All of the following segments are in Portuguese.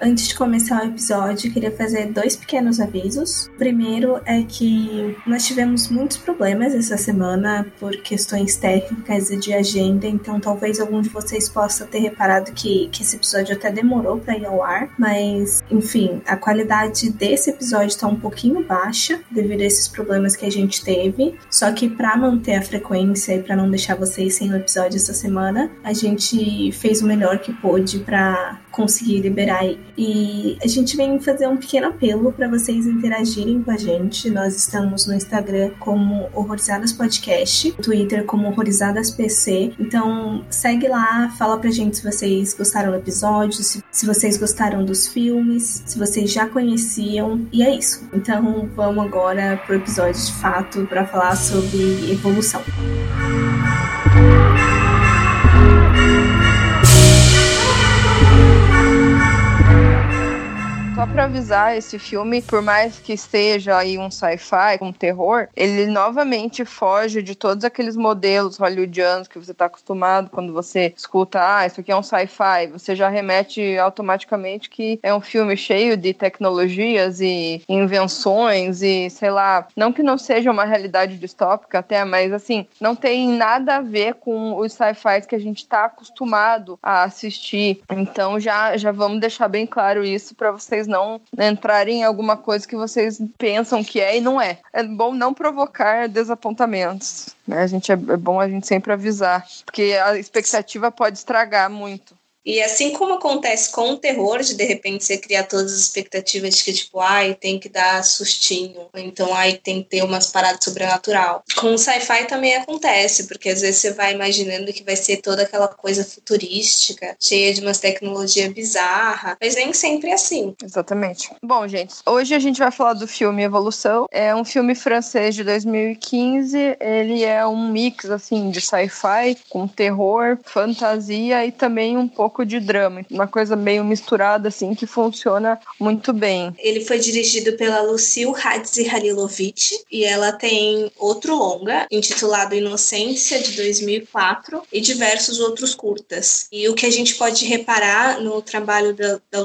antes de começar o episódio, queria fazer dois pequenos avisos. O primeiro é que nós tivemos muitos problemas essa semana por questões técnicas e de agenda, então talvez algum de vocês possa ter reparado que, que esse episódio até demorou para ir ao ar, mas enfim, a qualidade desse episódio está um pouquinho baixa devido a esses problemas que a gente teve. Só que para manter a frequência e para não deixar vocês sem o episódio essa semana, a gente fez o melhor que pôde para conseguir liberar. E a gente vem fazer um pequeno apelo para vocês interagirem com a gente. Nós estamos no Instagram como Horrorizadas Podcast, Twitter como Horrorizadas PC. Então segue lá, fala pra gente se vocês gostaram do episódio, se, se vocês gostaram dos filmes, se vocês já conheciam. E é isso. Então vamos agora pro episódio de fato para falar sobre evolução. Só pra avisar, esse filme, por mais que esteja aí um sci-fi, um terror, ele novamente foge de todos aqueles modelos hollywoodianos que você tá acostumado quando você escuta, ah, isso aqui é um sci-fi, você já remete automaticamente que é um filme cheio de tecnologias e invenções e, sei lá, não que não seja uma realidade distópica até, mas assim, não tem nada a ver com os sci-fis que a gente tá acostumado a assistir. Então já, já vamos deixar bem claro isso para vocês não entrarem em alguma coisa que vocês pensam que é e não é. É bom não provocar desapontamentos. Né? A gente é, é bom a gente sempre avisar, porque a expectativa pode estragar muito. E assim como acontece com o terror, de de repente você criar todas as expectativas de que, tipo, ai, tem que dar sustinho, então, ai, tem que ter umas paradas sobrenatural. Com o sci-fi também acontece, porque às vezes você vai imaginando que vai ser toda aquela coisa futurística, cheia de umas tecnologias bizarras, mas nem sempre é assim. Exatamente. Bom, gente, hoje a gente vai falar do filme Evolução. É um filme francês de 2015. Ele é um mix, assim, de sci-fi com terror, fantasia e também um pouco pouco de drama, uma coisa meio misturada assim que funciona muito bem. Ele foi dirigido pela Lucille Hadzi Halilovic e ela tem outro longa intitulado Inocência de 2004 e diversos outros curtas. E o que a gente pode reparar no trabalho da, da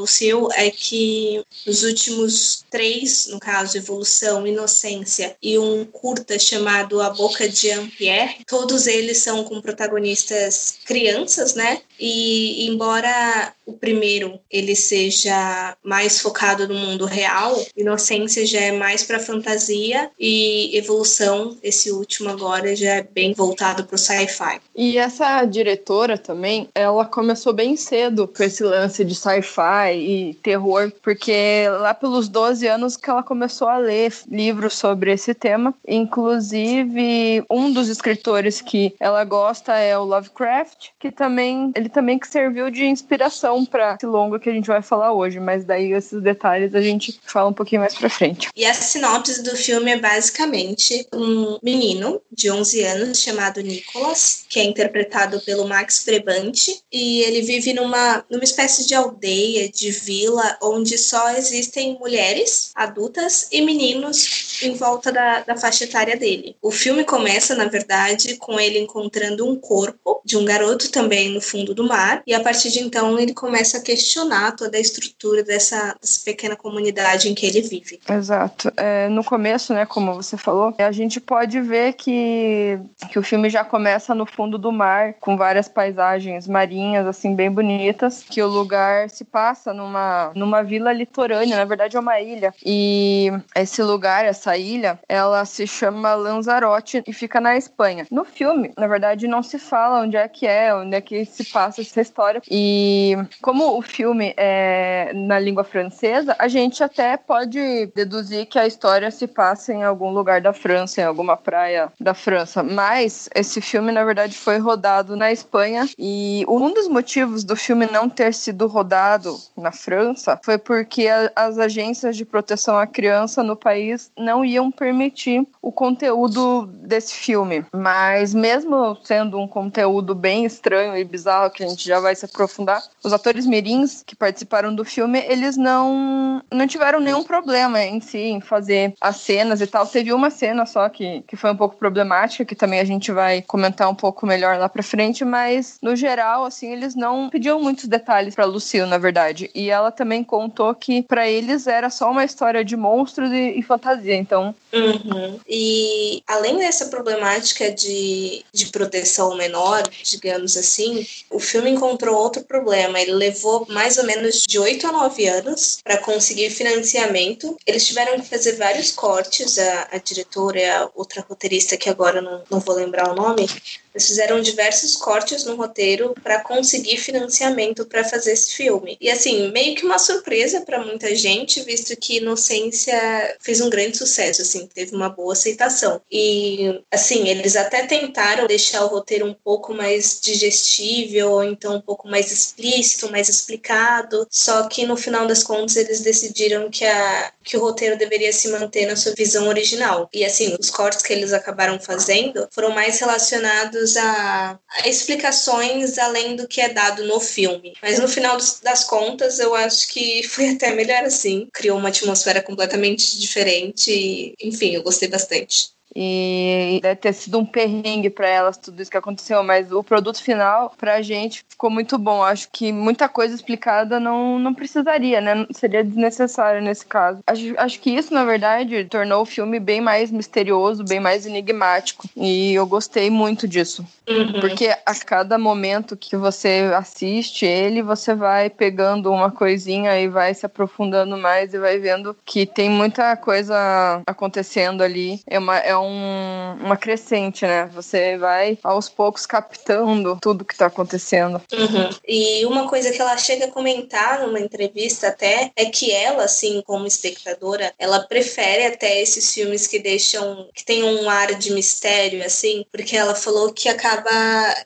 é que nos últimos três, no caso Evolução, Inocência e um curta chamado A Boca de Jean-Pierre, todos eles são com protagonistas crianças, né? E, e embora o primeiro ele seja mais focado no mundo real, Inocência já é mais para fantasia e Evolução, esse último agora já é bem voltado para o sci-fi. E essa diretora também, ela começou bem cedo com esse lance de sci-fi e terror, porque lá pelos 12 anos que ela começou a ler livros sobre esse tema, inclusive um dos escritores que ela gosta é o Lovecraft, que também ele também que serviu de inspiração para esse longo que a gente vai falar hoje, mas daí esses detalhes a gente fala um pouquinho mais pra frente. E a sinopse do filme é basicamente um menino de 11 anos chamado Nicholas, que é interpretado pelo Max Trebante, e ele vive numa, numa espécie de aldeia, de vila, onde só existem mulheres adultas e meninos em volta da, da faixa etária dele. O filme começa, na verdade, com ele encontrando um corpo de um garoto também no fundo do mar, e a partir de então ele começa a questionar toda a estrutura dessa, dessa pequena comunidade em que ele vive. Exato. É, no começo, né, como você falou, a gente pode ver que, que o filme já começa no fundo do mar, com várias paisagens marinhas, assim, bem bonitas, que o lugar se passa numa, numa vila litorânea, na verdade é uma ilha. E esse lugar, essa ilha, ela se chama Lanzarote e fica na Espanha. No filme, na verdade, não se fala onde é que é, onde é que se passa essa história, e como o filme é na língua francesa, a gente até pode deduzir que a história se passa em algum lugar da França, em alguma praia da França. Mas esse filme, na verdade, foi rodado na Espanha. E um dos motivos do filme não ter sido rodado na França foi porque a, as agências de proteção à criança no país não iam permitir o conteúdo desse filme. Mas mesmo sendo um conteúdo bem estranho e bizarro, que a gente já vai se aprofundar, os atores mirins que participaram do filme, eles não, não tiveram nenhum problema em si, em fazer as cenas e tal. Teve uma cena só que, que foi um pouco problemática, que também a gente vai comentar um pouco melhor lá pra frente, mas no geral, assim, eles não pediam muitos detalhes pra Lucille, na verdade. E ela também contou que para eles era só uma história de monstros e, e fantasia, então. Uhum. E além dessa problemática de, de proteção menor, digamos assim, o filme encontrou outro problema. Ele levou mais ou menos de 8 a 9 anos para conseguir financiamento. Eles tiveram que fazer vários cortes, a, a diretora e a outra roteirista, que agora não, não vou lembrar o nome, eles fizeram diversos cortes no roteiro para conseguir financiamento para fazer esse filme. E assim, meio que uma surpresa para muita gente, visto que Inocência fez um grande sucesso, assim, teve uma boa aceitação. E assim, eles até tentaram deixar o roteiro um pouco mais digestível, ou então um pouco mais explícito, mais explicado, só que no final das contas eles decidiram que a que o roteiro deveria se manter na sua visão original. E assim, os cortes que eles acabaram fazendo foram mais relacionados a, a explicações além do que é dado no filme. Mas no final das contas, eu acho que foi até melhor assim. Criou uma atmosfera completamente diferente e, enfim, eu gostei bastante. E deve ter sido um perrengue para elas tudo isso que aconteceu, mas o produto final pra gente ficou muito bom. Acho que muita coisa explicada não, não precisaria, né? Seria desnecessário nesse caso. Acho, acho que isso, na verdade, tornou o filme bem mais misterioso, bem mais enigmático. E eu gostei muito disso. Uhum. Porque a cada momento que você assiste ele, você vai pegando uma coisinha e vai se aprofundando mais e vai vendo que tem muita coisa acontecendo ali. É uma, é um, uma crescente, né? Você vai aos poucos captando tudo que tá acontecendo. Uhum. E uma coisa que ela chega a comentar numa entrevista até é que ela, assim, como espectadora, ela prefere até esses filmes que deixam, que tem um ar de mistério, assim, porque ela falou que acaba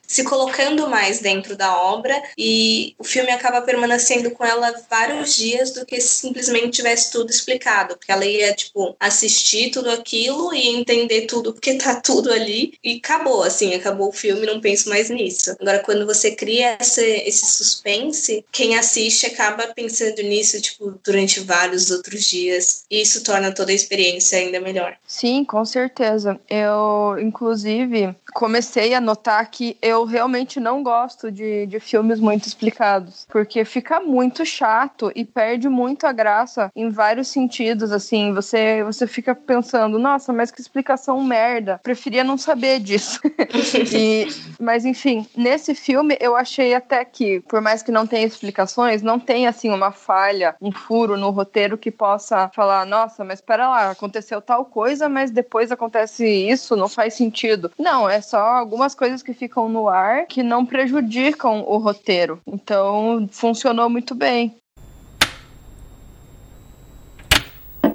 se colocando mais dentro da obra e o filme acaba permanecendo com ela vários dias do que se simplesmente tivesse tudo explicado, porque ela ia, tipo, assistir tudo aquilo e entender entender tudo porque tá tudo ali e acabou, assim, acabou o filme, não penso mais nisso. Agora, quando você cria esse, suspense, quem assiste acaba pensando nisso, tipo, durante vários outros dias e isso torna toda a experiência ainda melhor. Sim, com certeza. Eu, inclusive, comecei a notar que eu realmente não gosto de, de filmes muito explicados, porque fica muito chato e perde muito a graça em vários sentidos, assim, você, você fica pensando, nossa, mas que explicação explicação merda. Preferia não saber disso. e, mas enfim, nesse filme eu achei até que, por mais que não tenha explicações, não tem assim uma falha, um furo no roteiro que possa falar, nossa, mas espera lá, aconteceu tal coisa, mas depois acontece isso, não faz sentido. Não, é só algumas coisas que ficam no ar que não prejudicam o roteiro. Então, funcionou muito bem.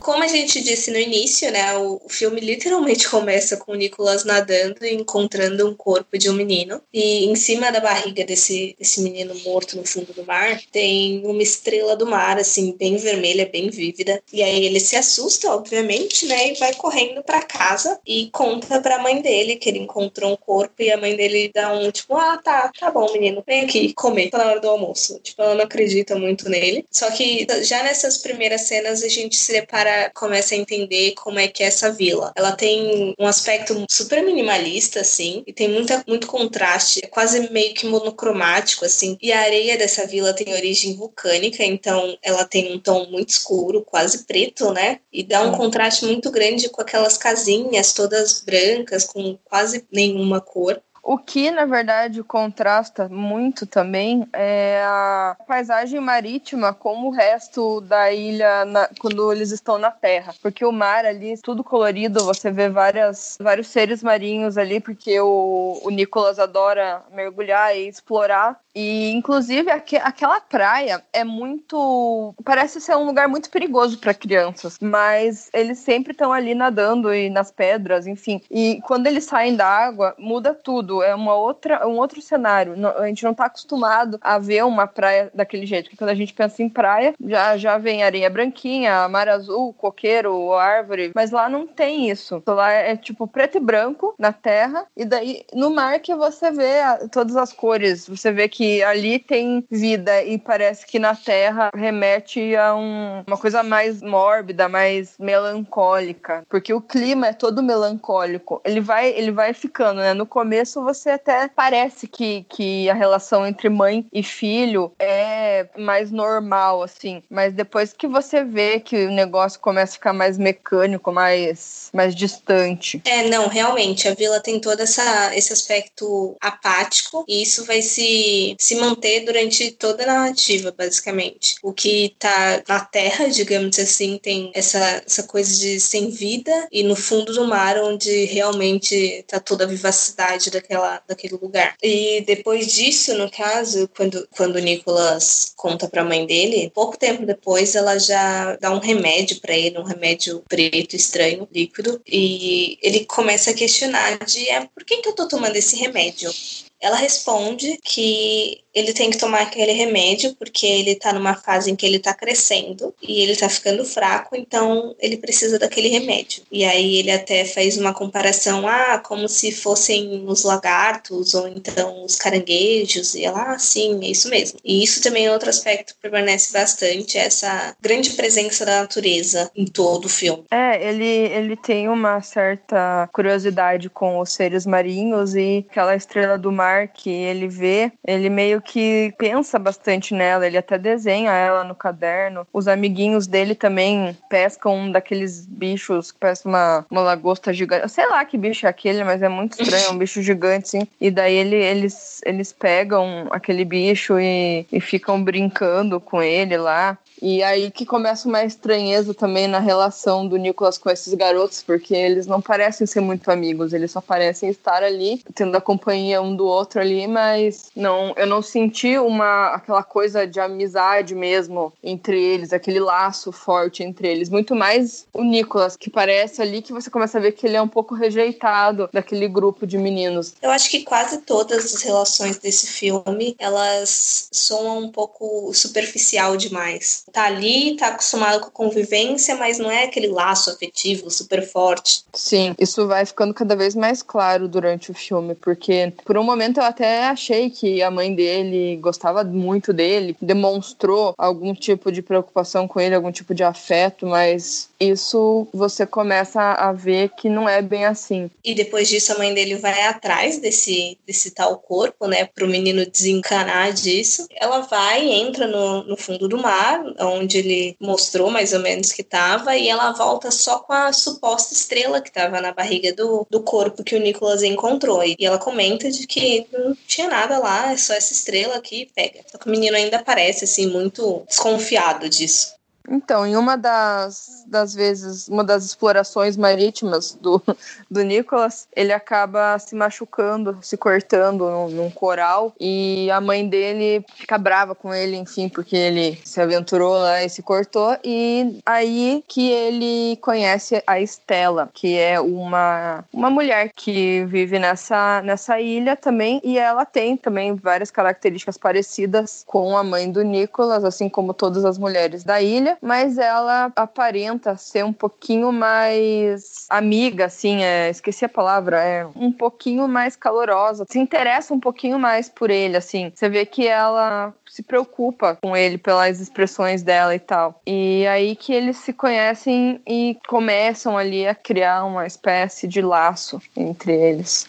Como a gente disse no início, né, o, filme literalmente começa com o Nicolas nadando e encontrando um corpo de um menino. E em cima da barriga desse, desse menino morto no fundo do mar tem uma estrela do mar, assim, bem vermelha, bem vívida. E aí ele se assusta, obviamente, né, e vai correndo para casa e conta pra mãe dele que ele encontrou um corpo e a mãe dele dá um tipo, ah, tá, tá bom, menino, vem aqui comer, tá na hora do almoço. Tipo, ela não acredita muito nele. Só que já nessas primeiras cenas a gente se depara começa a entender como é que é essa vila. Ela tem um aspecto super minimalista, assim, e tem muita, muito contraste, é quase meio que monocromático, assim. E a areia dessa vila tem origem vulcânica, então ela tem um tom muito escuro, quase preto, né? E dá um contraste muito grande com aquelas casinhas todas brancas, com quase nenhuma cor. O que, na verdade, contrasta muito também é a paisagem marítima com o resto da ilha na, quando eles estão na terra. Porque o mar ali, tudo colorido, você vê várias, vários seres marinhos ali, porque o, o Nicolas adora mergulhar e explorar. E, inclusive, aqu aquela praia é muito. Parece ser um lugar muito perigoso para crianças, mas eles sempre estão ali nadando e nas pedras, enfim. E quando eles saem da água, muda tudo. É uma outra, um outro cenário. A gente não está acostumado a ver uma praia daquele jeito. Porque quando a gente pensa em praia, já, já vem areia branquinha, mar azul, coqueiro, árvore. Mas lá não tem isso. Lá é tipo preto e branco na terra. E daí no mar que você vê todas as cores. Você vê que ali tem vida e parece que na terra remete a um, uma coisa mais mórbida, mais melancólica. Porque o clima é todo melancólico. Ele vai, ele vai ficando, né? No começo você até parece que, que a relação entre mãe e filho é mais normal, assim. Mas depois que você vê que o negócio começa a ficar mais mecânico, mais, mais distante. É, não, realmente, a vila tem todo essa, esse aspecto apático e isso vai se, se manter durante toda a narrativa, basicamente. O que tá na terra, digamos assim, tem essa, essa coisa de sem vida e no fundo do mar, onde realmente tá toda a vivacidade daquela, daquele lugar. E depois disso, no caso, quando, quando o Nicolas conta para a mãe dele, pouco tempo depois ela já dá um remédio para ele, um remédio preto estranho, líquido, e ele começa a questionar de é, por que, que eu tô tomando esse remédio? Ela responde que ele tem que tomar aquele remédio porque ele tá numa fase em que ele tá crescendo e ele tá ficando fraco, então ele precisa daquele remédio. E aí ele até faz uma comparação, ah, como se fossem os lagartos ou então os caranguejos, e ela, ah, sim, é isso mesmo. E isso também é outro aspecto que permanece bastante, essa grande presença da natureza em todo o filme. É, ele, ele tem uma certa curiosidade com os seres marinhos e aquela estrela do mar que ele vê, ele meio que pensa bastante nela, ele até desenha ela no caderno. Os amiguinhos dele também pescam um daqueles bichos que parece uma, uma lagosta gigante. sei lá que bicho é aquele, mas é muito estranho, é um bicho gigante, sim. E daí ele, eles, eles pegam aquele bicho e, e ficam brincando com ele lá. E aí que começa uma estranheza também na relação do Nicolas com esses garotos, porque eles não parecem ser muito amigos, eles só parecem estar ali, tendo a companhia um do outro ali, mas não, eu não senti uma aquela coisa de amizade mesmo entre eles, aquele laço forte entre eles, muito mais o Nicolas, que parece ali que você começa a ver que ele é um pouco rejeitado daquele grupo de meninos. Eu acho que quase todas as relações desse filme, elas soam um pouco superficial demais tá ali, tá acostumado com a convivência, mas não é aquele laço afetivo super forte. Sim, isso vai ficando cada vez mais claro durante o filme, porque por um momento eu até achei que a mãe dele gostava muito dele, demonstrou algum tipo de preocupação com ele, algum tipo de afeto, mas isso você começa a ver que não é bem assim. E depois disso a mãe dele vai atrás desse, desse tal corpo, né, pro menino desencanar disso. Ela vai, entra no, no fundo do mar, onde ele mostrou mais ou menos que estava, e ela volta só com a suposta estrela que estava na barriga do, do corpo que o Nicholas encontrou. E ela comenta de que não tinha nada lá, é só essa estrela aqui, pega. Só que o menino ainda parece, assim, muito desconfiado disso. Então, em uma das, das vezes, uma das explorações marítimas do, do Nicholas, ele acaba se machucando, se cortando num, num, coral e a mãe dele fica brava com ele, enfim, porque ele se aventurou lá e se cortou. E aí que ele conhece a Estela, que é uma, uma mulher que vive nessa, nessa ilha também e ela tem também várias características parecidas com a mãe do Nicholas, assim como todas as mulheres da ilha mas ela aparenta ser um pouquinho mais amiga, assim, é, esqueci a palavra, é um pouquinho mais calorosa, se interessa um pouquinho mais por ele, assim. Você vê que ela se preocupa com ele pelas expressões dela e tal. E aí que eles se conhecem e começam ali a criar uma espécie de laço entre eles.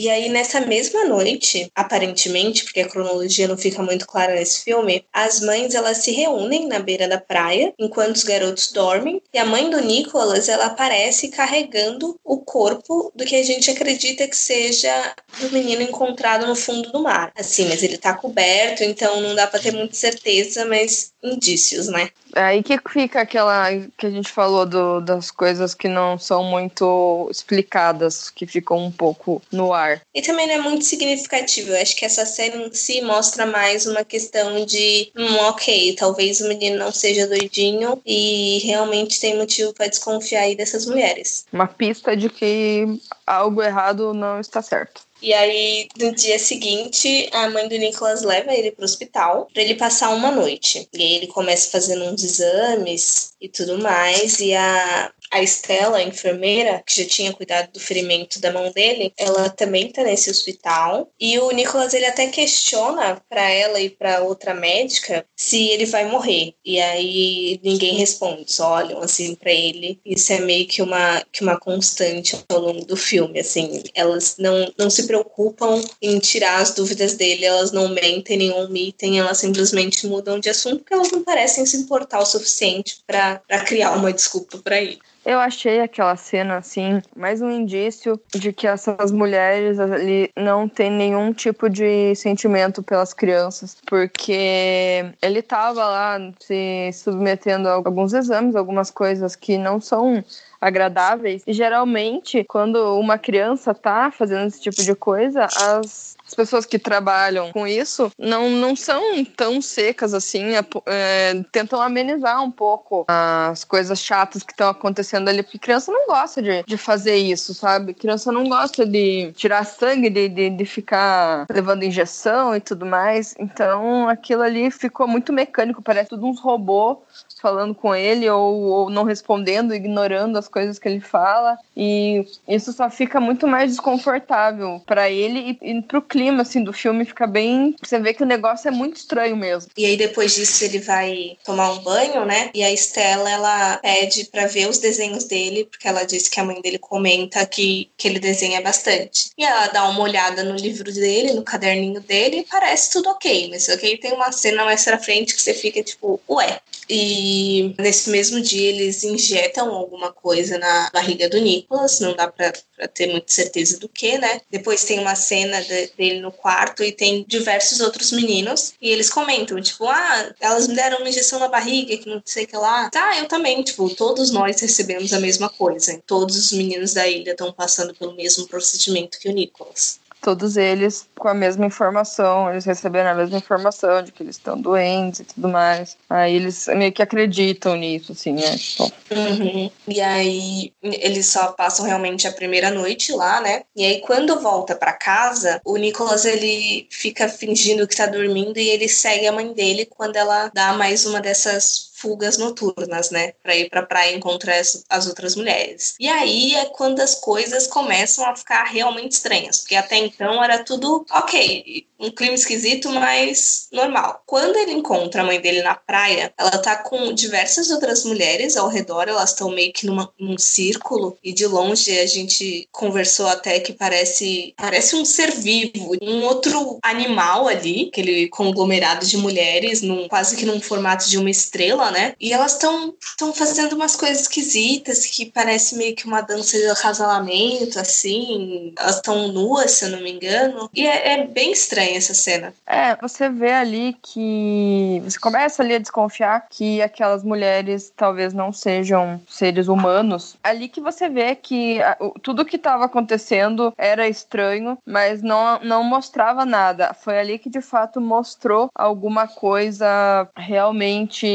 E aí, nessa mesma noite, aparentemente, porque a cronologia não fica muito clara nesse filme, as mães elas se reúnem na beira da praia enquanto os garotos dormem e a mãe do Nicholas ela aparece carregando o corpo do que a gente acredita que seja do menino encontrado no fundo do mar. Assim, mas ele tá coberto, então não dá para ter muita certeza, mas indícios, né? Aí que fica aquela que a gente falou do, das coisas que não são muito explicadas, que ficam um pouco no ar. E também não é muito significativo. Eu acho que essa série em si mostra mais uma questão de, hum, ok, talvez o menino não seja doidinho e realmente tem motivo para desconfiar aí dessas mulheres. Uma pista de que algo errado não está certo. E aí, no dia seguinte, a mãe do Nicholas leva ele pro hospital para ele passar uma noite. E aí ele começa fazendo uns exames e tudo mais. E a, a Estela, a enfermeira, que já tinha cuidado do ferimento da mão dele, ela também tá nesse hospital. E o Nicholas, ele até questiona para ela e para outra médica se ele vai morrer. E aí ninguém responde, só olham assim para ele. Isso é meio que uma, que uma constante ao longo do filme, assim. Elas não, não se preocupam em tirar as dúvidas dele, elas não mentem nem omitem, elas simplesmente mudam de assunto porque elas não parecem se importar o suficiente para criar uma desculpa para ele. Eu achei aquela cena, assim, mais um indício de que essas mulheres ali não têm nenhum tipo de sentimento pelas crianças, porque ele tava lá se submetendo a alguns exames, algumas coisas que não são agradáveis. E geralmente, quando uma criança tá fazendo esse tipo de coisa, as as pessoas que trabalham com isso não, não são tão secas assim, é, é, tentam amenizar um pouco as coisas chatas que estão acontecendo ali, porque criança não gosta de, de fazer isso, sabe? Criança não gosta de tirar sangue, de, de, de ficar levando injeção e tudo mais. Então aquilo ali ficou muito mecânico, parece tudo uns robôs falando com ele ou, ou não respondendo, ignorando as coisas que ele fala. E isso só fica muito mais desconfortável para ele e, e pro clima assim do filme fica bem, você vê que o negócio é muito estranho mesmo. E aí depois disso ele vai tomar um banho, né? E a Estela ela pede para ver os desenhos dele, porque ela disse que a mãe dele comenta que que ele desenha bastante. E ela dá uma olhada no livro dele, no caderninho dele, e parece tudo ok, mas ok, tem uma cena mais pra frente que você fica tipo, ué. E e nesse mesmo dia eles injetam alguma coisa na barriga do Nicholas, não dá pra ter muita certeza do que, né? Depois tem uma cena de, dele no quarto e tem diversos outros meninos e eles comentam, tipo, ah, elas me deram uma injeção na barriga, que não sei o que lá. Tá, eu também, tipo, todos nós recebemos a mesma coisa. Todos os meninos da ilha estão passando pelo mesmo procedimento que o Nicholas todos eles com a mesma informação, eles receberam a mesma informação de que eles estão doentes e tudo mais. Aí eles meio que acreditam nisso, assim, né? Tipo... Uhum. E aí eles só passam realmente a primeira noite lá, né? E aí quando volta para casa, o Nicolas ele fica fingindo que tá dormindo e ele segue a mãe dele quando ela dá mais uma dessas fugas noturnas, né? Pra ir pra praia encontrar as, as outras mulheres. E aí é quando as coisas começam a ficar realmente estranhas, porque até então era tudo ok, um clima esquisito, mas normal. Quando ele encontra a mãe dele na praia, ela tá com diversas outras mulheres ao redor, elas estão meio que numa, num círculo, e de longe a gente conversou até que parece, parece um ser vivo, um outro animal ali, aquele conglomerado de mulheres, num, quase que num formato de uma estrela, né? E elas estão estão fazendo umas coisas esquisitas que parece meio que uma dança de acasalamento, assim. Elas estão nuas, se eu não me engano. E é, é bem estranho essa cena. É, você vê ali que. Você começa ali a desconfiar que aquelas mulheres talvez não sejam seres humanos. Ali que você vê que tudo que estava acontecendo era estranho, mas não, não mostrava nada. Foi ali que de fato mostrou alguma coisa realmente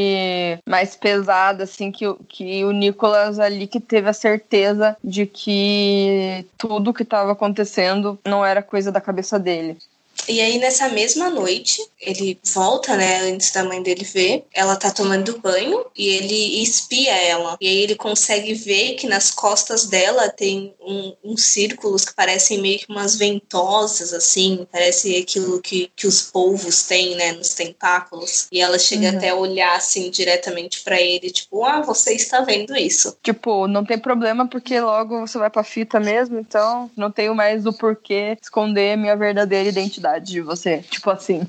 mais pesada, assim, que, que o Nicolas ali que teve a certeza de que tudo que estava acontecendo não era coisa da cabeça dele. E aí, nessa mesma noite, ele volta, né, antes da mãe dele ver. Ela tá tomando banho e ele espia ela. E aí ele consegue ver que nas costas dela tem um, uns círculos que parecem meio que umas ventosas, assim. Parece aquilo que, que os polvos têm, né, nos tentáculos. E ela chega uhum. até a olhar, assim, diretamente para ele, tipo, ah, você está vendo isso. Tipo, não tem problema porque logo você vai pra fita mesmo, então não tenho mais o porquê esconder minha verdadeira identidade de você. Tipo assim.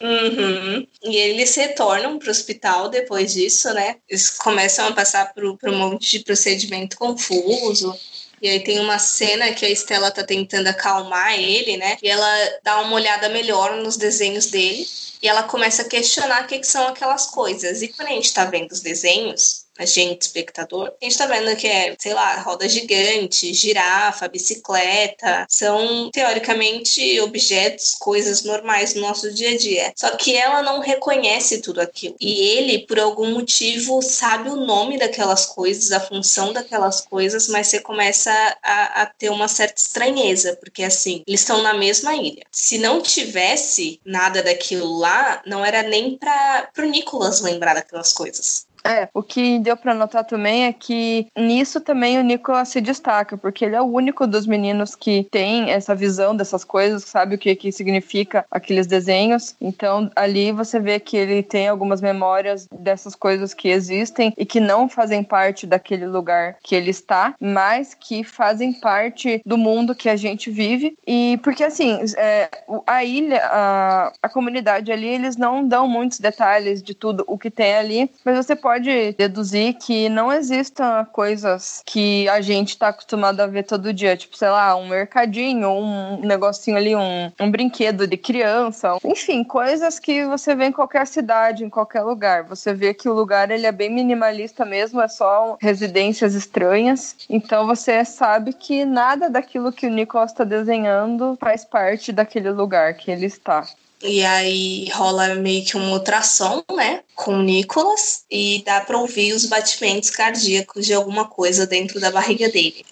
Uhum. E eles retornam para o hospital depois disso, né? Eles começam a passar por, por um monte de procedimento confuso. E E aí tem uma cena que a Estela tá tentando acalmar ele, né? E ela dá uma olhada melhor nos desenhos dele. E ela começa a questionar o que, que são aquelas coisas. E quando a gente tá vendo os desenhos, a gente, espectador, a gente tá vendo que é, sei lá, roda gigante, girafa, bicicleta, são teoricamente objetos, coisas normais do nosso dia a dia. Só que ela não reconhece tudo aquilo. E ele, por algum motivo, sabe o nome daquelas coisas, a função daquelas coisas, mas você começa a, a ter uma certa estranheza, porque assim, eles estão na mesma ilha. Se não tivesse nada daquilo lá, não era nem para pro Nicolas lembrar daquelas coisas. É, o que deu para notar também é que nisso também o Nicolas se destaca, porque ele é o único dos meninos que tem essa visão dessas coisas, sabe o que, que significa aqueles desenhos. Então ali você vê que ele tem algumas memórias dessas coisas que existem e que não fazem parte daquele lugar que ele está, mas que fazem parte do mundo que a gente vive. E porque assim, é, a ilha, a, a comunidade ali, eles não dão muitos detalhes de tudo o que tem ali, mas você pode pode deduzir que não existam coisas que a gente está acostumado a ver todo dia, tipo, sei lá, um mercadinho, um negocinho ali, um, um brinquedo de criança, enfim, coisas que você vê em qualquer cidade, em qualquer lugar. Você vê que o lugar ele é bem minimalista mesmo, é só residências estranhas. Então você sabe que nada daquilo que o Nicolas está desenhando faz parte daquele lugar que ele está. E aí rola meio que uma ultrassom, né? Com o Nicolas. E dá pra ouvir os batimentos cardíacos de alguma coisa dentro da barriga dele.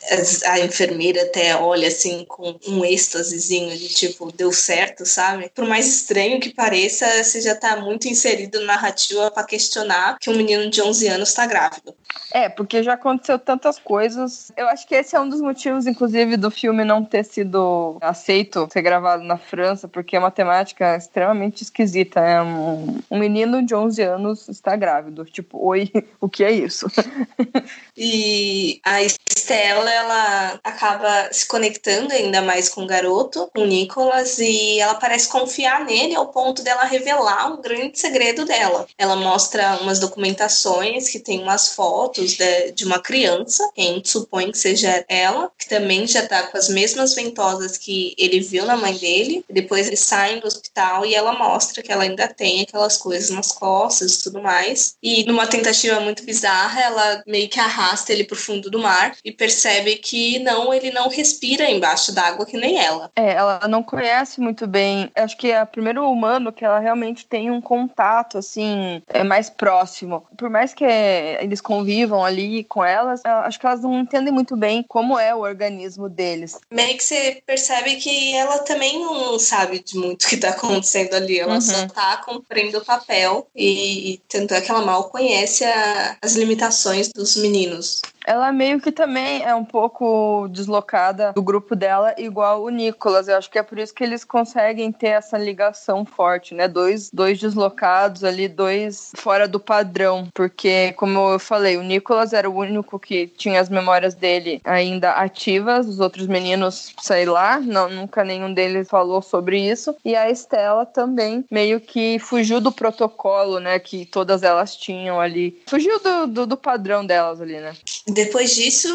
A enfermeira até olha assim com um êxtasezinho de tipo, deu certo, sabe? Por mais estranho que pareça, você já tá muito inserido na narrativa para questionar que um menino de 11 anos tá grávido. É, porque já aconteceu tantas coisas. Eu acho que esse é um dos motivos, inclusive, do filme não ter sido aceito ser gravado na França, porque é uma temática extremamente esquisita. É um, um menino de 11 anos está grávido. Tipo, oi, o que é isso? e a Estela, ela acaba se conectando ainda mais com o garoto, com o Nicolas, e ela parece confiar nele ao ponto dela revelar um grande segredo dela. Ela mostra umas documentações que tem umas fotos de, de uma criança, que a gente supõe que seja ela, que também já tá com as mesmas ventosas que ele viu na mãe dele. Depois eles saem do hospital tal, e ela mostra que ela ainda tem aquelas coisas nas costas e tudo mais. E numa tentativa muito bizarra, ela meio que arrasta ele pro fundo do mar e percebe que não, ele não respira embaixo d'água que nem ela. É, ela não conhece muito bem. Acho que é o primeiro humano que ela realmente tem um contato, assim, é mais próximo. Por mais que eles convivam ali com elas, acho que elas não entendem muito bem como é o organismo deles. Meio que você percebe que ela também não sabe de muito o que tá acontecendo acontecendo ali. Ela uhum. só tá cumprindo o papel e, e tanto é que ela mal conhece a, as limitações dos meninos ela meio que também é um pouco deslocada do grupo dela, igual o Nicolas. Eu acho que é por isso que eles conseguem ter essa ligação forte, né? Dois, dois deslocados ali, dois fora do padrão. Porque, como eu falei, o Nicolas era o único que tinha as memórias dele ainda ativas, os outros meninos, sei lá, não, nunca nenhum deles falou sobre isso. E a Estela também meio que fugiu do protocolo, né? Que todas elas tinham ali. Fugiu do, do, do padrão delas ali, né? Depois disso,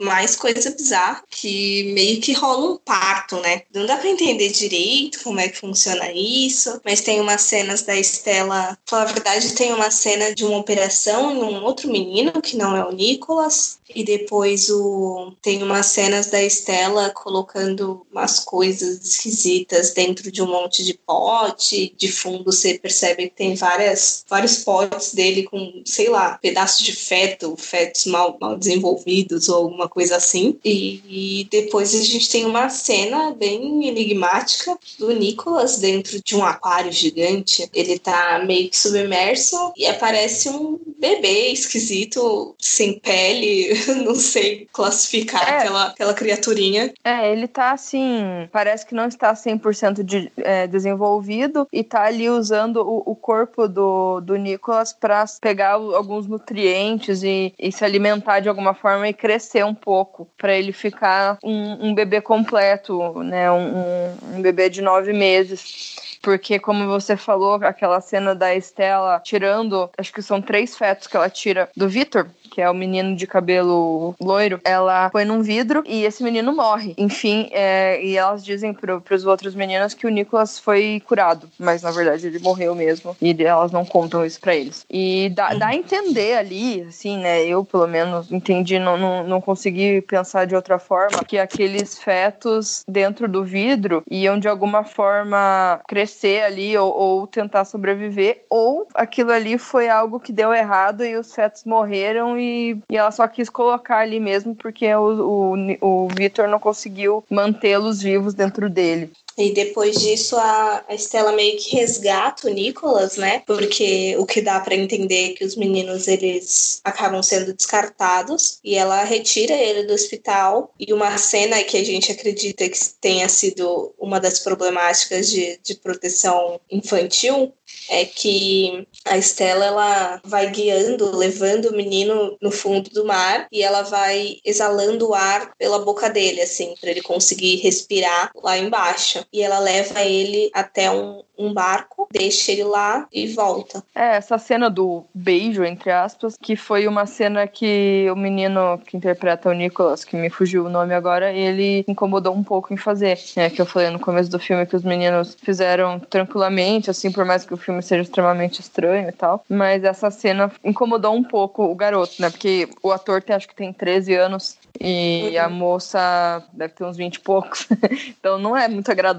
mais coisa bizarra, que meio que rola um parto, né? Não dá pra entender direito como é que funciona isso, mas tem umas cenas da Estela. Falar a verdade, tem uma cena de uma operação em um outro menino, que não é o Nicolas, e depois o tem umas cenas da Estela colocando umas coisas esquisitas dentro de um monte de pote. De fundo você percebe que tem várias, vários potes dele com, sei lá, pedaços de feto, fetos mal, mal desenvolvidos ou alguma coisa assim. E, e depois a gente tem uma cena bem enigmática do Nicholas dentro de um aquário gigante. Ele tá meio que submerso e aparece um bebê esquisito, sem pele, não sei classificar é. aquela, aquela criaturinha. É, ele tá assim, parece que não está 100% de, é, desenvolvido e tá ali usando o, o corpo do, do Nicholas para pegar alguns nutrientes e, e se alimentar de alguma forma e crescer um pouco, para ele ficar um, um, bebê completo, né? Um, um, bebê de nove meses. Porque, como você falou, aquela cena da Estela tirando, acho que são três fetos que ela tira do Vitor, que é o menino de cabelo loiro, ela põe num vidro e esse menino morre. Enfim, é, e elas dizem pro, pros outros meninos que o Nicholas foi curado, mas na verdade ele morreu mesmo e elas não contam isso para eles. E dá, dá a entender ali, assim, né? Eu pelo menos entendi, não, não, não consegui pensar de outra forma, que aqueles fetos dentro do vidro iam de alguma forma crescer ali ou, ou tentar sobreviver, ou aquilo ali foi algo que deu errado e os fetos morreram e, e ela só quis colocar ali mesmo porque o, o, o Victor não conseguiu mantê-los vivos dentro dele. E depois disso, a, Estela meio que resgata o Nicholas, né? Porque o que dá para entender é que os meninos eles acabam sendo descartados e ela retira ele do hospital. E uma cena que a gente acredita que tenha sido uma das problemáticas de, de proteção infantil é que a Estela ela vai guiando, levando o menino no fundo do mar e ela vai exalando o ar pela boca dele, assim, para ele conseguir respirar lá embaixo. E ela leva ele até um, um barco, deixa ele lá e volta. É, essa cena do beijo, entre aspas, que foi uma cena que o menino que interpreta o Nicholas, que me fugiu o nome agora, ele incomodou um pouco em fazer. É, que eu falei no começo do filme que os meninos fizeram tranquilamente, assim, por mais que o filme seja extremamente estranho e tal. Mas essa cena incomodou um pouco o garoto, né? Porque o ator tem, acho que tem 13 anos e uhum. a moça deve ter uns 20 e poucos. então não é muito agradável.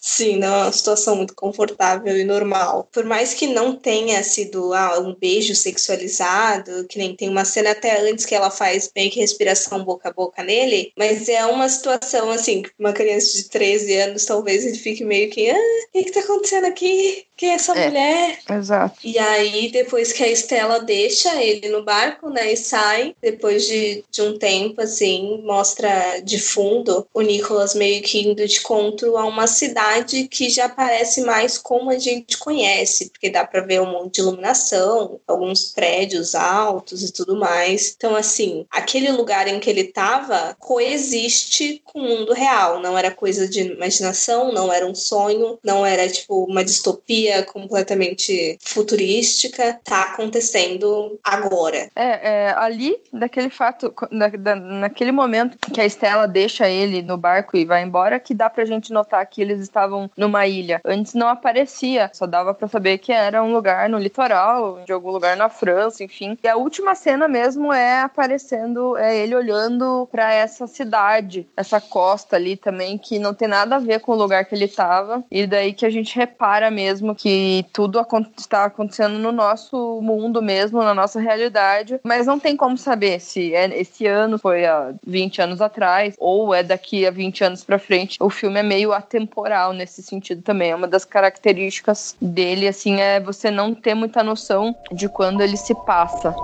Sim, não é uma situação muito confortável e normal. Por mais que não tenha sido ah, um beijo sexualizado, que nem tem uma cena até antes que ela faz meio que respiração boca a boca nele, mas é uma situação assim, que uma criança de 13 anos talvez ele fique meio que, ah, o que, que tá acontecendo aqui? Quem é essa é, mulher? Exato. E aí, depois que a Estela deixa ele no barco, né, e sai, depois de, de um tempo, assim, mostra de fundo o Nicolas meio que indo de conto a uma cidade que já parece mais como a gente conhece, porque dá para ver um monte de iluminação, alguns prédios altos e tudo mais. Então, assim, aquele lugar em que ele tava coexiste com o mundo real, não era coisa de imaginação, não era um sonho, não era, tipo, uma distopia completamente futurística tá acontecendo agora. É, é ali, daquele fato, na, naquele momento que a Estela deixa ele no barco e vai embora, que dá pra gente notar que eles estavam numa ilha. Antes não aparecia, só dava para saber que era um lugar no litoral, de algum lugar na França, enfim. E a última cena mesmo é aparecendo, é ele olhando para essa cidade, essa costa ali também, que não tem nada a ver com o lugar que ele tava. E daí que a gente repara mesmo que tudo está acontecendo no nosso mundo mesmo, na nossa realidade, mas não tem como saber se é esse ano foi há 20 anos atrás ou é daqui a 20 anos para frente. O filme é meio atemporal nesse sentido também. É uma das características dele assim é você não ter muita noção de quando ele se passa.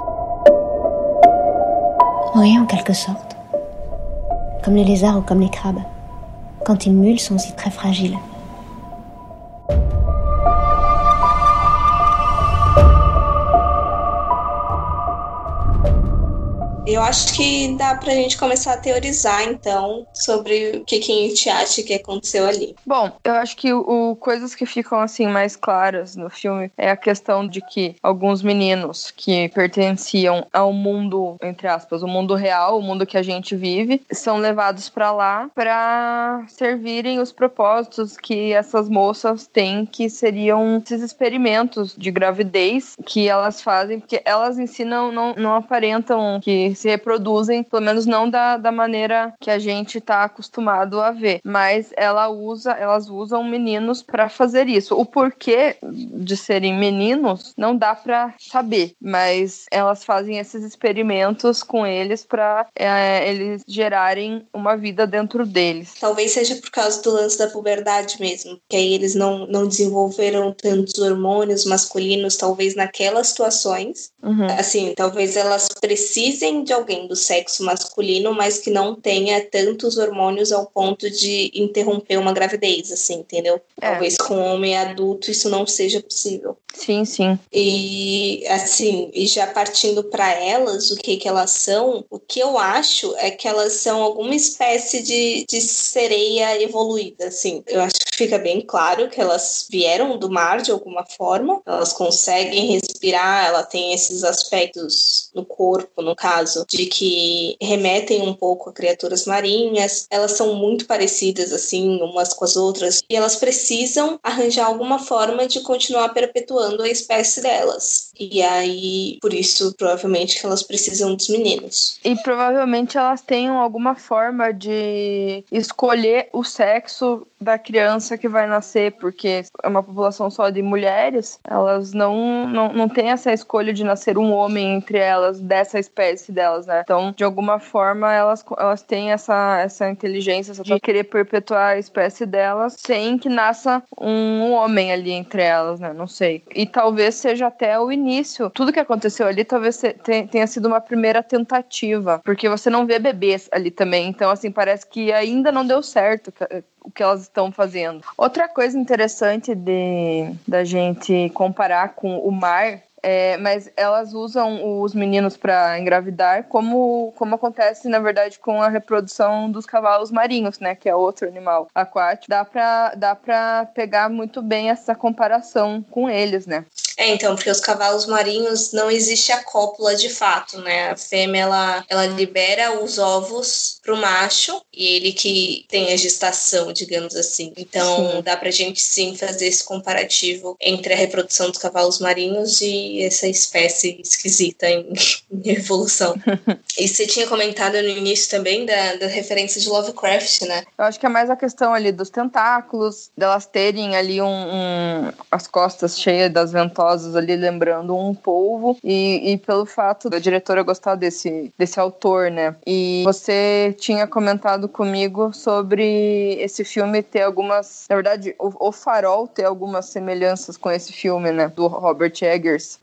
Oui, en quelque sorte. Comme les lézards ou comme les crabes. Quand ils muent, ils sont aussi très fragiles. Eu acho que dá pra gente começar a teorizar, então, sobre o que, que a gente acha que aconteceu ali. Bom, eu acho que o, coisas que ficam assim mais claras no filme é a questão de que alguns meninos que pertenciam ao mundo, entre aspas, o mundo real, o mundo que a gente vive, são levados para lá para servirem os propósitos que essas moças têm, que seriam esses experimentos de gravidez que elas fazem, porque elas ensinam, não, não aparentam que se reproduzem, pelo menos não da, da maneira que a gente está acostumado a ver. Mas ela usa, elas usam meninos para fazer isso. O porquê de serem meninos não dá para saber, mas elas fazem esses experimentos com eles para é, eles gerarem uma vida dentro deles. Talvez seja por causa do lance da puberdade mesmo, que aí eles não, não desenvolveram tantos hormônios masculinos, talvez naquelas situações. Uhum. Assim, talvez elas precisem de de alguém do sexo masculino, mas que não tenha tantos hormônios ao ponto de interromper uma gravidez, assim, entendeu? É. Talvez com um homem adulto isso não seja possível. Sim, sim. E assim, e já partindo para elas, o que que elas são? O que eu acho é que elas são alguma espécie de, de sereia evoluída, assim. Eu acho que fica bem claro que elas vieram do mar de alguma forma, elas conseguem respirar, ela tem esses aspectos no corpo, no caso, de que remetem um pouco a criaturas marinhas. Elas são muito parecidas assim umas com as outras e elas precisam arranjar alguma forma de continuar perpetuando a espécie delas. E aí, por isso, provavelmente que elas precisam dos meninos. E provavelmente elas tenham alguma forma de escolher o sexo da criança que vai nascer, porque é uma população só de mulheres, elas não, não, não têm essa escolha de nascer um homem entre elas, dessa espécie delas, né? Então, de alguma forma, elas, elas têm essa, essa inteligência de querer perpetuar a espécie delas sem que nasça um homem ali entre elas, né? Não sei. E talvez seja até o início. Tudo que aconteceu ali talvez tenha sido uma primeira tentativa, porque você não vê bebês ali também. Então, assim, parece que ainda não deu certo o que elas estão fazendo. Outra coisa interessante de da gente comparar com o mar é, mas elas usam os meninos para engravidar, como, como acontece, na verdade, com a reprodução dos cavalos marinhos, né? Que é outro animal aquático. Dá para dá pra pegar muito bem essa comparação com eles, né? É, então, porque os cavalos marinhos não existe a cópula de fato, né? A fêmea ela, ela libera os ovos pro macho e ele que tem a gestação, digamos assim. Então, sim. dá pra gente sim fazer esse comparativo entre a reprodução dos cavalos marinhos e essa espécie esquisita em, em evolução. e você tinha comentado no início também da, da referência de Lovecraft, né? Eu acho que é mais a questão ali dos tentáculos, delas terem ali um, um as costas cheias das ventosas ali lembrando um polvo e, e pelo fato da diretora gostar desse, desse autor, né? E você tinha comentado comigo sobre esse filme ter algumas, na verdade, o, o Farol ter algumas semelhanças com esse filme, né? Do Robert Eggers.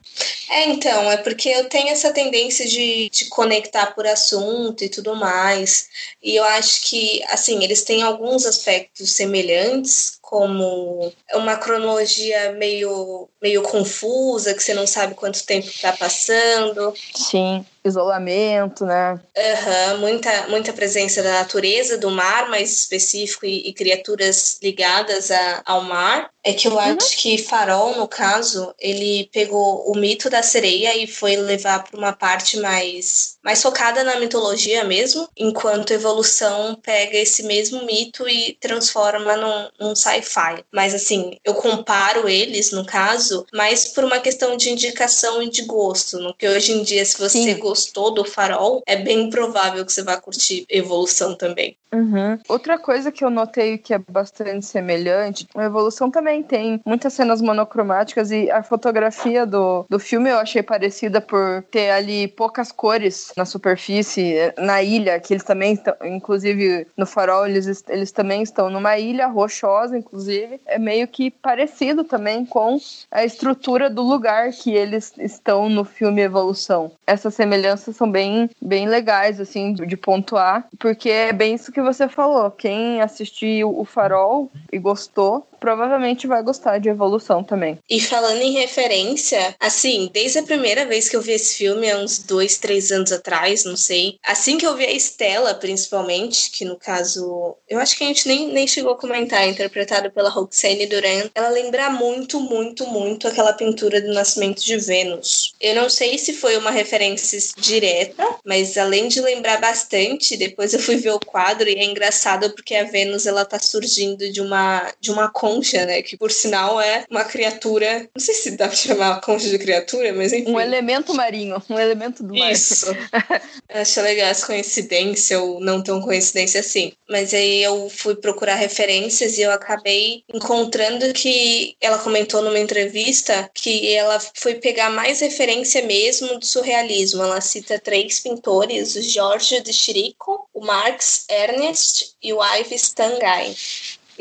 É, então, é porque eu tenho essa tendência de, de conectar por assunto e tudo mais. E eu acho que, assim, eles têm alguns aspectos semelhantes, como uma cronologia meio, meio confusa, que você não sabe quanto tempo está passando. Sim isolamento, né? Uhum, muita, muita presença da natureza, do mar mais específico e, e criaturas ligadas a, ao mar. É que eu uhum. acho que Farol, no caso, ele pegou o mito da sereia e foi levar para uma parte mais, mais focada na mitologia mesmo, enquanto Evolução pega esse mesmo mito e transforma num, num sci-fi. Mas assim, eu comparo eles, no caso, mais por uma questão de indicação e de gosto, no que hoje em dia, se você Sim gostou do Farol, é bem provável que você vá curtir Evolução também. Uhum. Outra coisa que eu notei que é bastante semelhante, a Evolução também tem muitas cenas monocromáticas e a fotografia do, do filme eu achei parecida por ter ali poucas cores na superfície, na ilha, que eles também estão, inclusive no farol, eles, eles também estão numa ilha rochosa, inclusive, é meio que parecido também com a estrutura do lugar que eles estão no filme Evolução. Essa semelhança semelhanças são bem, bem legais, assim, de pontuar, porque é bem isso que você falou. Quem assistiu o Farol e gostou, provavelmente vai gostar de Evolução também. E falando em referência, assim, desde a primeira vez que eu vi esse filme, há uns dois, três anos atrás, não sei, assim que eu vi a Estela, principalmente, que no caso, eu acho que a gente nem, nem chegou a comentar, interpretada pela Roxane Duran, ela lembra muito, muito, muito aquela pintura do Nascimento de Vênus. Eu não sei se foi uma referência direta, mas além de lembrar bastante, depois eu fui ver o quadro e é engraçado porque a Vênus ela tá surgindo de uma de uma concha, né? Que por sinal é uma criatura. Não sei se dá pra chamar a concha de criatura, mas enfim. Um elemento marinho, um elemento do mar. Isso. Acho legal essa coincidência, ou não tão coincidência assim. Mas aí eu fui procurar referências e eu acabei encontrando que ela comentou numa entrevista que ela foi pegar mais referência mesmo do surrealismo. Ela cita três pintores, o Jorge de Chirico, o Marx Ernest e o Ives Tanguy.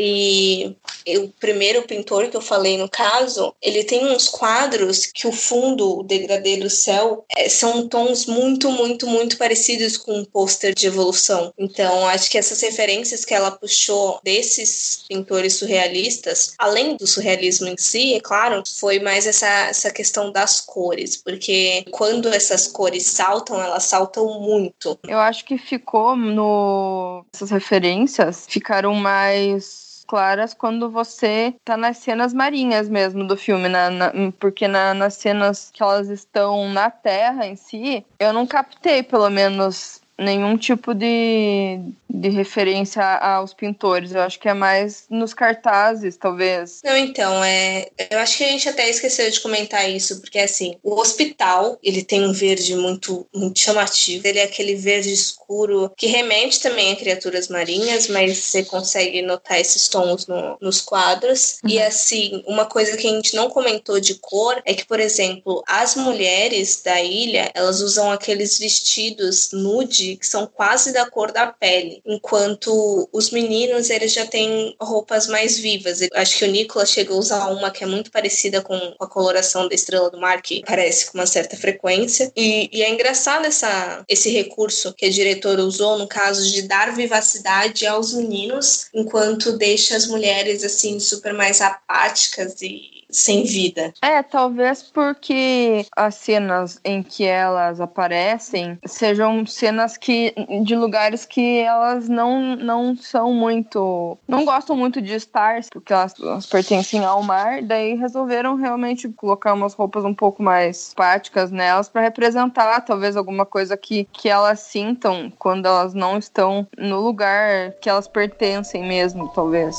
E o primeiro pintor que eu falei no caso, ele tem uns quadros que o fundo, o degradê do céu, é, são tons muito, muito, muito parecidos com um pôster de evolução. Então, acho que essas referências que ela puxou desses pintores surrealistas, além do surrealismo em si, é claro, foi mais essa, essa questão das cores, porque quando essas cores saltam, elas saltam muito. Eu acho que ficou no. Essas referências ficaram mais claras quando você tá nas cenas marinhas mesmo do filme, na, na porque na, nas cenas que elas estão na Terra em si, eu não captei, pelo menos, nenhum tipo de, de referência aos pintores. Eu acho que é mais nos cartazes, talvez. Não, então, é, eu acho que a gente até esqueceu de comentar isso, porque assim, o hospital, ele tem um verde muito, muito chamativo. Ele é aquele verde escuro que remete também a criaturas marinhas, mas você consegue notar esses tons no, nos quadros. Uhum. E assim, uma coisa que a gente não comentou de cor é que, por exemplo, as mulheres da ilha, elas usam aqueles vestidos nude que são quase da cor da pele, enquanto os meninos eles já têm roupas mais vivas. Eu acho que o Nicolas chegou a usar uma que é muito parecida com a coloração da estrela do mar, que parece com uma certa frequência. E, e é engraçado essa, esse recurso que a diretora usou no caso de dar vivacidade aos meninos, enquanto deixa as mulheres assim super mais apáticas e sem vida. É, talvez porque as cenas em que elas aparecem sejam cenas que de lugares que elas não, não são muito. não gostam muito de estar, porque elas, elas pertencem ao mar, daí resolveram realmente colocar umas roupas um pouco mais práticas nelas para representar talvez alguma coisa que, que elas sintam quando elas não estão no lugar que elas pertencem mesmo, talvez.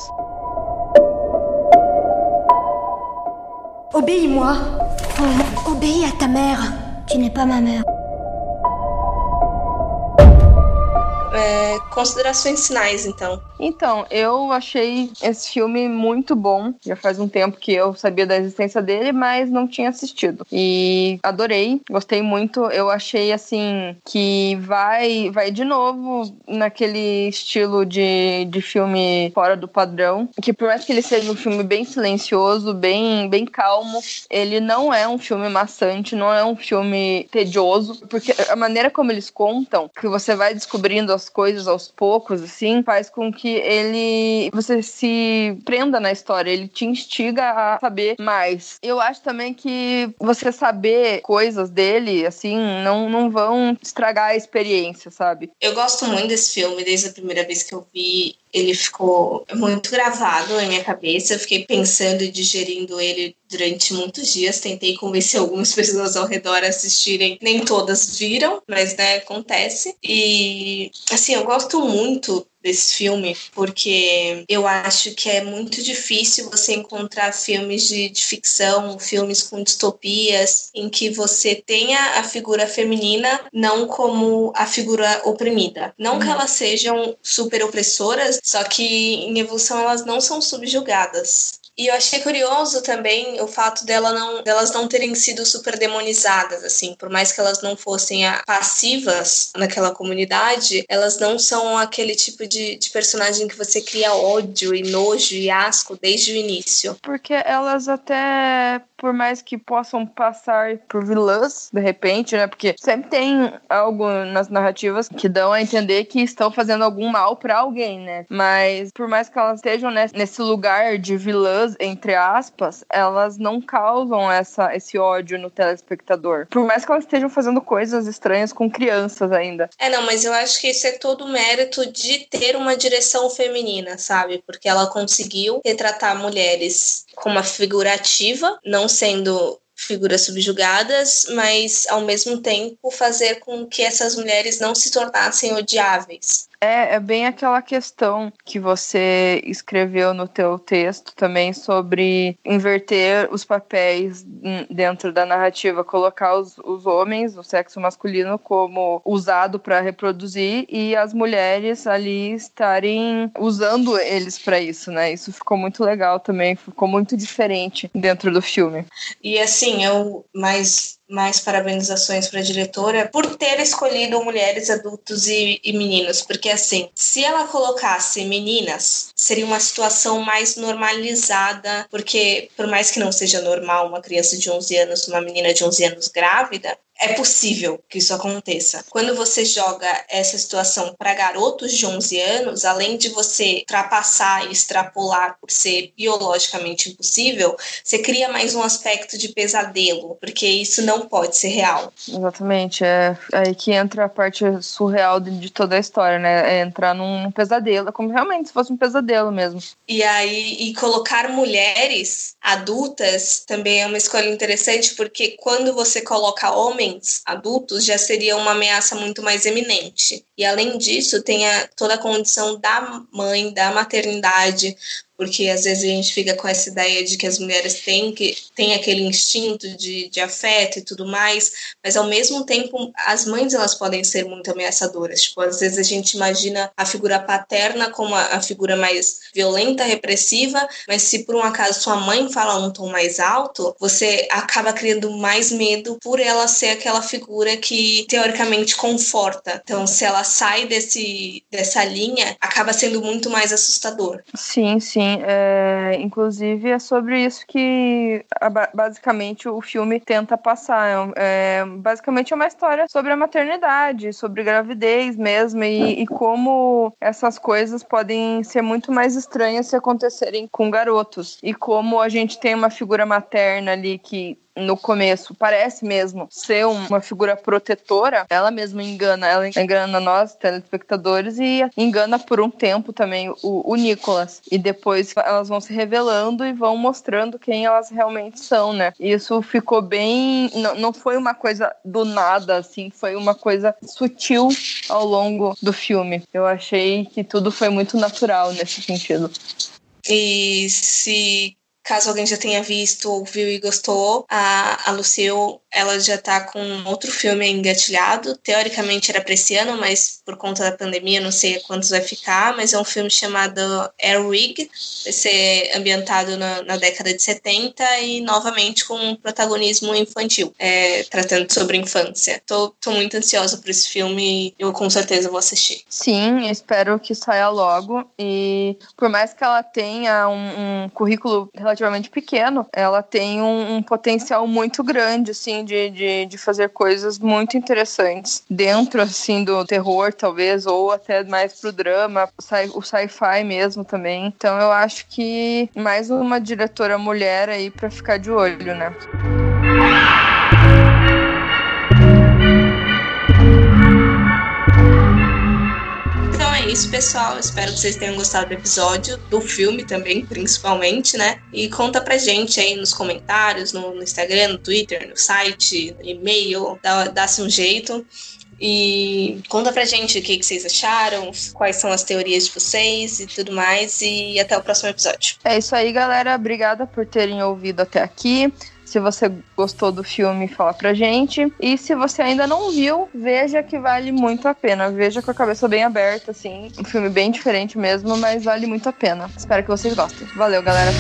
Obéis-moi. Oh, obéis à ta mère. Tu n'es pas ma mère. É, considerações finais, então. Então, eu achei esse filme muito bom. Já faz um tempo que eu sabia da existência dele, mas não tinha assistido. E adorei, gostei muito. Eu achei assim que vai vai de novo naquele estilo de, de filme fora do padrão, que por mais que ele seja um filme bem silencioso, bem bem calmo, ele não é um filme maçante, não é um filme tedioso, porque a maneira como eles contam, que você vai descobrindo as coisas aos poucos assim, faz com que ele você se prenda na história, ele te instiga a saber mais. Eu acho também que você saber coisas dele, assim, não, não vão estragar a experiência, sabe? Eu gosto muito desse filme desde a primeira vez que eu vi ele ficou muito gravado na minha cabeça. Eu fiquei pensando e digerindo ele durante muitos dias. Tentei convencer algumas pessoas ao redor a assistirem. Nem todas viram, mas né, acontece. E assim, eu gosto muito desse filme, porque eu acho que é muito difícil você encontrar filmes de, de, ficção, filmes com distopias, em que você tenha a figura feminina não como a figura oprimida. Não uhum. que elas sejam super opressoras, só que em evolução elas não são subjugadas. E eu achei curioso também o fato dela não, delas não terem sido super demonizadas, assim, por mais que elas não fossem passivas naquela comunidade, elas não são aquele tipo de, de personagem que você cria ódio e nojo e asco desde o início. Porque elas até, por mais que possam passar por vilãs, de repente, né? Porque sempre tem algo nas narrativas que dão a entender que estão fazendo algum mal para alguém, né? Mas por mais que elas estejam nesse lugar de vilãs, entre aspas, elas não causam essa, esse ódio no telespectador. Por mais que elas estejam fazendo coisas estranhas com crianças ainda. É, não, mas eu acho que isso é todo mérito de ter uma direção feminina, sabe? Porque ela conseguiu retratar mulheres com uma figura ativa, não sendo figuras subjugadas, mas ao mesmo tempo fazer com que essas mulheres não se tornassem odiáveis. É, é bem aquela questão que você escreveu no teu texto também sobre inverter os papéis dentro da narrativa, colocar os, os homens, o sexo masculino, como usado para reproduzir e as mulheres ali estarem usando eles para isso, né? Isso ficou muito legal também, ficou muito diferente dentro do filme. E assim, eu mais mais parabenizações para a diretora por ter escolhido mulheres, adultos e, e, meninos, porque assim, se ela colocasse meninas, seria uma situação mais normalizada, porque por mais que não seja normal uma criança de 11 anos, uma menina de 11 anos grávida, é possível que isso aconteça. Quando você joga essa situação para garotos de 11 anos, além de você ultrapassar e extrapolar por ser biologicamente impossível, você cria mais um aspecto de pesadelo, porque isso não pode ser real. Exatamente, é aí que entra a parte surreal de, toda a história, né? É entrar num pesadelo, é como realmente se fosse um pesadelo mesmo. E aí, e colocar mulheres adultas também é uma escolha interessante, porque quando você coloca homens homens adultos já seria uma ameaça muito mais eminente. E além disso, tem a, toda a condição da mãe, da maternidade, porque às vezes a gente fica com essa ideia de que as mulheres têm, que, têm aquele instinto de, de afeto e tudo mais, mas ao mesmo tempo as mães elas podem ser muito ameaçadoras. Tipo, às vezes a gente imagina a figura paterna como a, a figura mais violenta, repressiva, mas se por um acaso sua mãe fala um tom mais alto, você acaba criando mais medo por ela ser aquela figura que teoricamente conforta. Então, se ela sai desse, dessa linha, acaba sendo muito mais assustador. Sim, sim. É, inclusive é sobre isso que basicamente o filme tenta passar. É, é, basicamente é uma história sobre a maternidade, sobre gravidez mesmo e, e como essas coisas podem ser muito mais estranhas se acontecerem com garotos. E como a gente tem uma figura materna ali que no começo parece mesmo ser uma figura protetora, ela mesma engana, ela engana nós, telespectadores, e engana por um tempo também o, o Nicolas. E depois elas vão se revelando e vão mostrando quem elas realmente são, né? Isso ficou bem. Não, não foi uma coisa do nada, assim, foi uma coisa sutil ao longo do filme. Eu achei que tudo foi muito natural nesse sentido. E se caso alguém já tenha visto, ouviu e gostou, a, a Lucille ela já tá com outro filme engatilhado. Teoricamente era para esse ano, mas por conta da pandemia não sei quantos vai ficar. Mas é um filme chamado Air Rig, vai ser ambientado na, na década de 70 e novamente com um protagonismo infantil, é, tratando sobre infância. Tô, tô muito ansiosa por esse filme e eu com certeza vou assistir. Sim, espero que saia logo. E por mais que ela tenha um, um currículo relativamente pequeno, ela tem um, um potencial muito grande, assim de, de, de fazer coisas muito interessantes dentro, assim, do terror, talvez, ou até mais pro drama, o sci-fi mesmo também. Então eu acho que mais uma diretora mulher aí para ficar de olho, né? Isso, pessoal. Espero que vocês tenham gostado do episódio, do filme também, principalmente, né? E conta pra gente aí nos comentários, no, no Instagram, no Twitter, no site, no e-mail, dá-se um jeito. E conta pra gente o que, que, vocês acharam, quais são as teorias de vocês e tudo mais. E até o próximo episódio. É isso aí, galera. Obrigada por terem ouvido até aqui. Se você gostou do filme, fala pra gente. E se você ainda não viu, veja que vale muito a pena. Veja com a cabeça bem aberta, assim. Um filme bem diferente mesmo, mas vale muito a pena. Espero que vocês gostem. Valeu, galera.